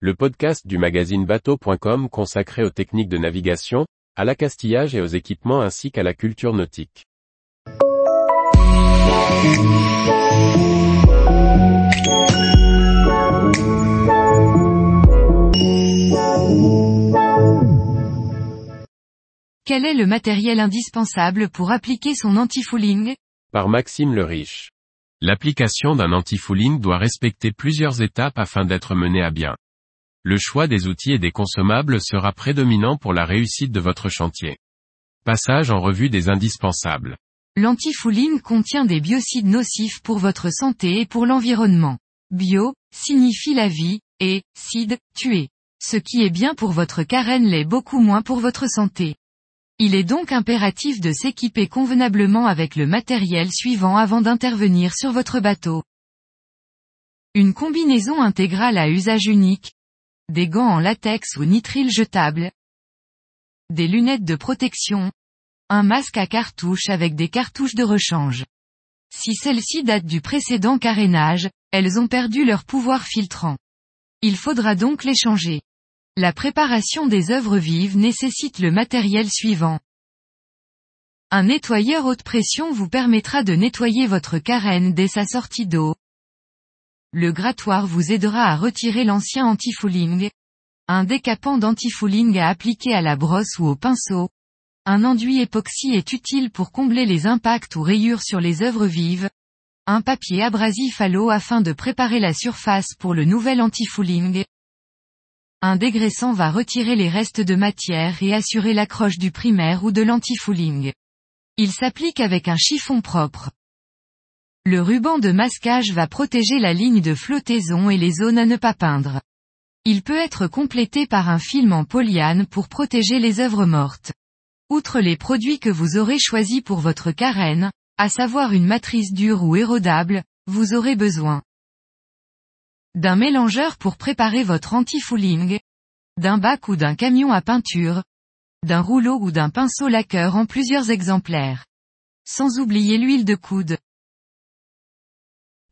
le podcast du magazine bateau.com consacré aux techniques de navigation, à l'accastillage et aux équipements ainsi qu'à la culture nautique. Quel est le matériel indispensable pour appliquer son anti-fouling? Par Maxime le Riche. L'application d'un anti-fouling doit respecter plusieurs étapes afin d'être menée à bien. Le choix des outils et des consommables sera prédominant pour la réussite de votre chantier. Passage en revue des indispensables. L'antifouline contient des biocides nocifs pour votre santé et pour l'environnement. Bio, signifie la vie, et, cide, tuer. Ce qui est bien pour votre carène l'est beaucoup moins pour votre santé. Il est donc impératif de s'équiper convenablement avec le matériel suivant avant d'intervenir sur votre bateau. Une combinaison intégrale à usage unique. Des gants en latex ou nitrile jetable. Des lunettes de protection. Un masque à cartouche avec des cartouches de rechange. Si celles-ci datent du précédent carénage, elles ont perdu leur pouvoir filtrant. Il faudra donc les changer. La préparation des œuvres vives nécessite le matériel suivant. Un nettoyeur haute pression vous permettra de nettoyer votre carène dès sa sortie d'eau. Le grattoir vous aidera à retirer l'ancien anti-fouling. Un décapant d'anti-fouling à appliquer à la brosse ou au pinceau. Un enduit époxy est utile pour combler les impacts ou rayures sur les œuvres vives. Un papier abrasif à l'eau afin de préparer la surface pour le nouvel anti-fouling. Un dégraissant va retirer les restes de matière et assurer l'accroche du primaire ou de l'anti-fouling. Il s'applique avec un chiffon propre. Le ruban de masquage va protéger la ligne de flottaison et les zones à ne pas peindre. Il peut être complété par un film en polyane pour protéger les œuvres mortes. Outre les produits que vous aurez choisis pour votre carène, à savoir une matrice dure ou érodable, vous aurez besoin d'un mélangeur pour préparer votre anti-fouling, d'un bac ou d'un camion à peinture, d'un rouleau ou d'un pinceau laqueur en plusieurs exemplaires. Sans oublier l'huile de coude.